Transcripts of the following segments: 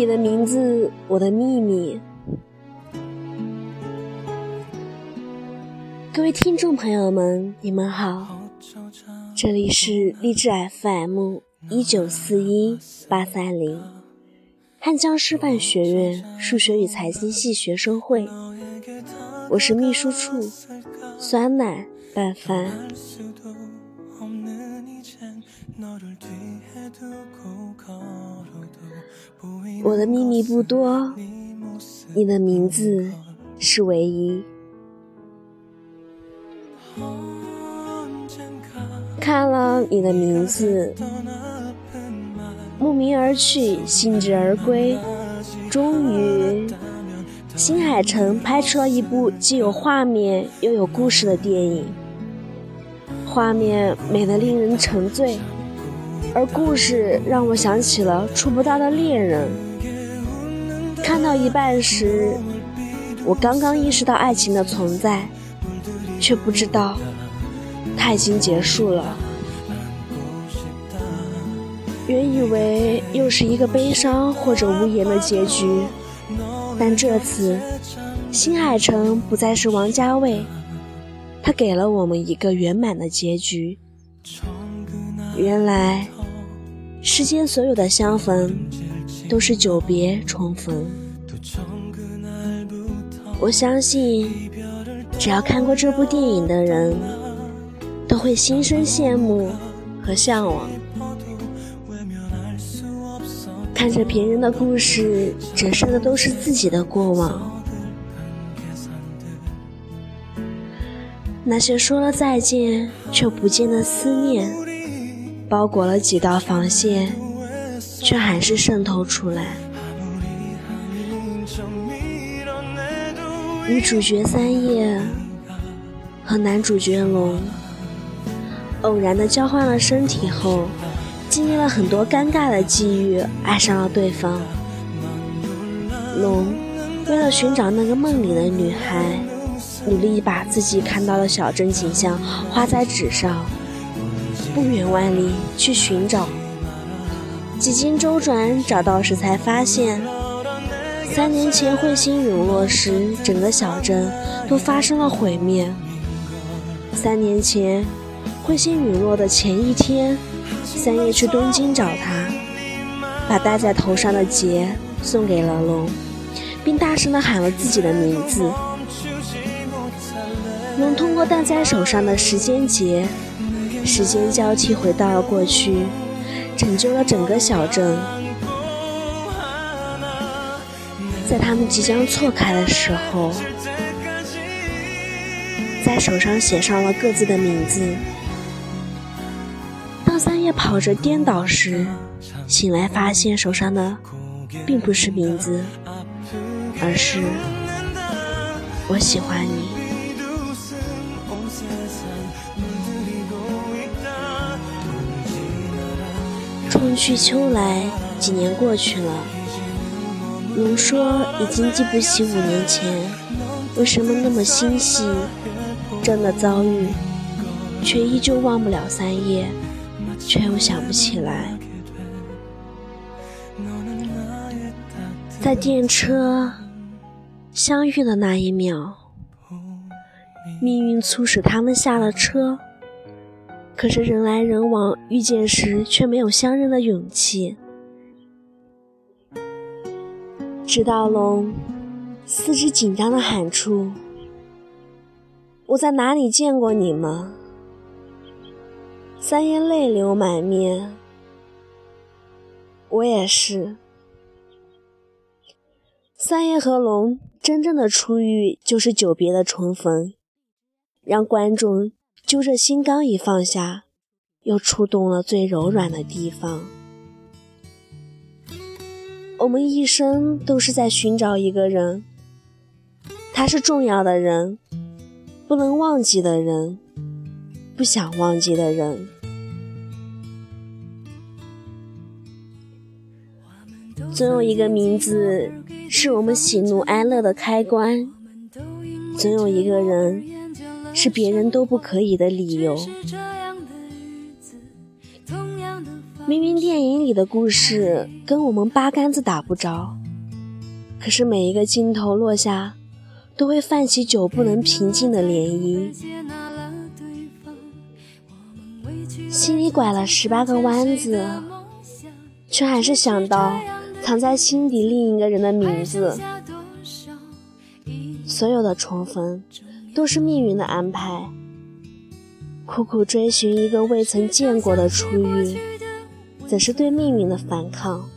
你的名字，我的秘密。各位听众朋友们，你们好，这里是励志 FM 一九四一八三零，汉江师范学院数学与财经系学生会，我是秘书处，酸奶拌饭。我的秘密不多，你的名字是唯一。看了你的名字，慕名而去，兴致而归，终于，新海诚拍出了一部既有画面又有故事的电影。画面美得令人沉醉，而故事让我想起了《触不到的恋人》。看到一半时，我刚刚意识到爱情的存在，却不知道它已经结束了。原以为又是一个悲伤或者无言的结局，但这次新海诚不再是王家卫，他给了我们一个圆满的结局。原来，世间所有的相逢。都是久别重逢。我相信，只要看过这部电影的人，都会心生羡慕和向往。看着别人的故事，折射的都是自己的过往。那些说了再见却不见的思念，包裹了几道防线。却还是渗透出来。女主角三叶和男主角龙偶然的交换了身体后，经历了很多尴尬的际遇，爱上了对方。龙为了寻找那个梦里的女孩，努力把自己看到的小镇景象画在纸上，不远万里去寻找。几经周转，找到时才发现，三年前彗星陨落时，整个小镇都发生了毁灭。三年前，彗星陨落的前一天，三叶去东京找他，把戴在头上的结送给了龙，并大声地喊了自己的名字。龙通过戴在手上的时间结，时间交替回到了过去。拯救了整个小镇，在他们即将错开的时候，在手上写上了各自的名字。当三叶跑着颠倒时，醒来发现手上的并不是名字，而是“我喜欢你”。春去秋来，几年过去了。龙说已经记不起五年前为什么那么欣喜，真的遭遇，却依旧忘不了三叶，却又想不起来。在电车相遇的那一秒，命运促使他们下了车。可是人来人往，遇见时却没有相认的勇气。直到龙四肢紧张的喊出：“我在哪里见过你吗？”三爷泪流满面。我也是。三爷和龙真正的初遇就是久别的重逢，让观众。揪着心刚一放下，又触动了最柔软的地方。我们一生都是在寻找一个人，他是重要的人，不能忘记的人，不想忘记的人。总有一个名字是我们喜怒哀乐的开关，总有一个人。是别人都不可以的理由。明明电影里的故事跟我们八竿子打不着，可是每一个镜头落下，都会泛起久不能平静的涟漪。心里拐了十八个弯子，却还是想到藏在心底另一个人的名字。所有的重逢，都是命运的安排。苦苦追寻一个未曾见过的初遇，怎是对命运的反抗？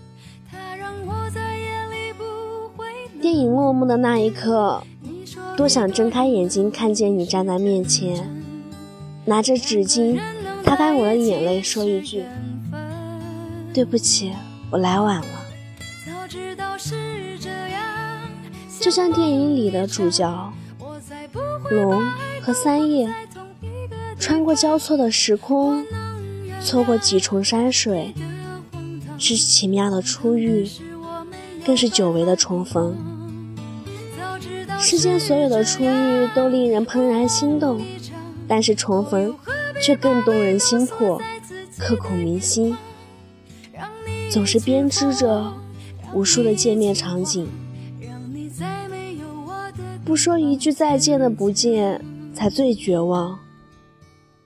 电影落幕的那一刻，多想睁开眼睛看见你站在面前，拿着纸巾擦干我的眼泪，说一句：“对不起，我来晚了。”就像电影里的主角龙和三叶。穿过交错的时空，错过几重山水，是奇妙的初遇，更是久违的重逢。世间所有的初遇都令人怦然心动，但是重逢却更动人心魄，刻骨铭心。总是编织着无数的见面场景，不说一句再见的不见，才最绝望。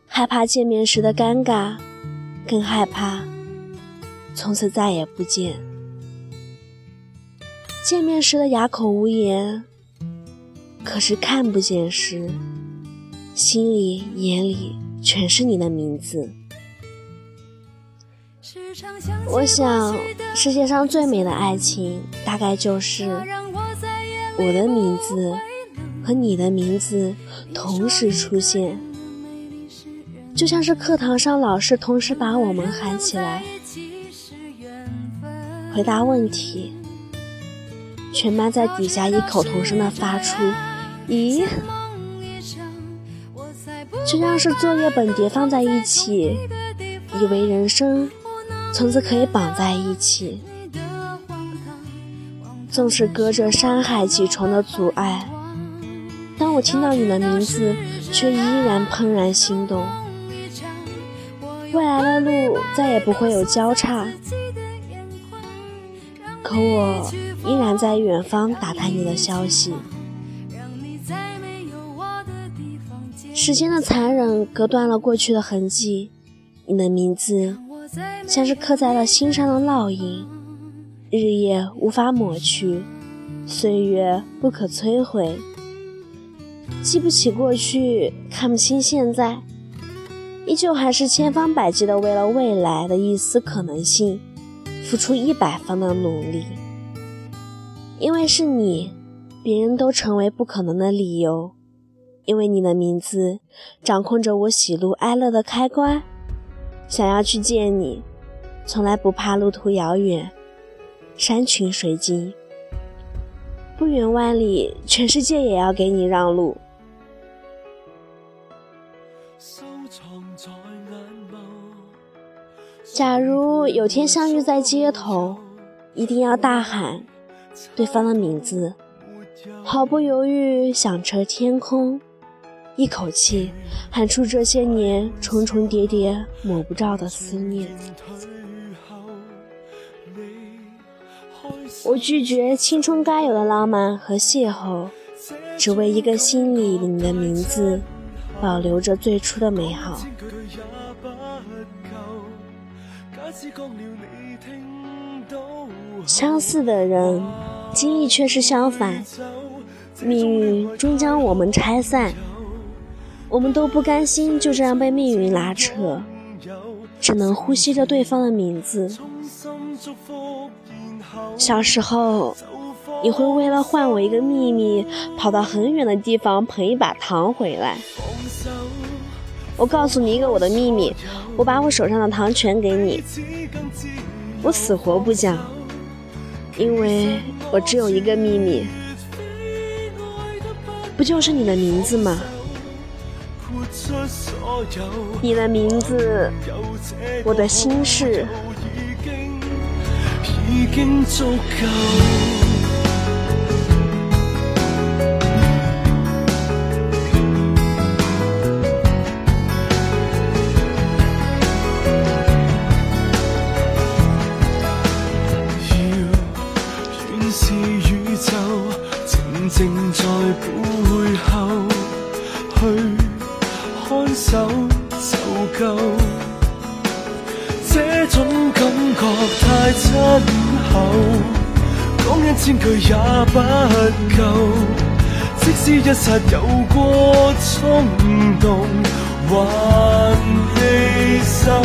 害怕见面时的尴尬，更害怕从此再也不见。见面时的哑口无言，可是看不见时，心里眼里全是你的名字。我想，世界上最美的爱情，大概就是我的名字和你的名字同时出现。就像是课堂上老师同时把我们喊起来回答问题，全班在底下异口同声的发出“咦”，就像是作业本叠放在一起，以为人生从此可以绑在一起。纵使隔着山海几重的阻碍，我听到你的名字，却依然怦然心动。未来的路再也不会有交叉，可我依然在远方打探你的消息。时间的残忍隔断了过去的痕迹，你的名字像是刻在了心上的烙印，日夜无法抹去，岁月不可摧毁。记不起过去，看不清现在。依旧还是千方百计的为了未来的一丝可能性，付出一百分的努力。因为是你，别人都成为不可能的理由。因为你的名字掌控着我喜怒哀乐的开关。想要去见你，从来不怕路途遥远，山穷水尽，不远万里，全世界也要给你让路。假如有天相遇在街头，一定要大喊对方的名字，毫不犹豫响彻天空，一口气喊出这些年重重叠叠抹不掉的思念。我拒绝青春该有的浪漫和邂逅，只为一个心里你的名字保留着最初的美好。相似的人，经历却是相反。命运终将我们拆散，我们都不甘心就这样被命运拉扯，只能呼吸着对方的名字。小时候，你会为了换我一个秘密，跑到很远的地方捧一把糖回来。我告诉你一个我的秘密，我把我手上的糖全给你，我死活不讲，因为我只有一个秘密，不就是你的名字吗？你的名字，我的心事。背去看守就够。这种感觉太亲厚，讲一千句也不够。即使一刹有过冲动，还未受。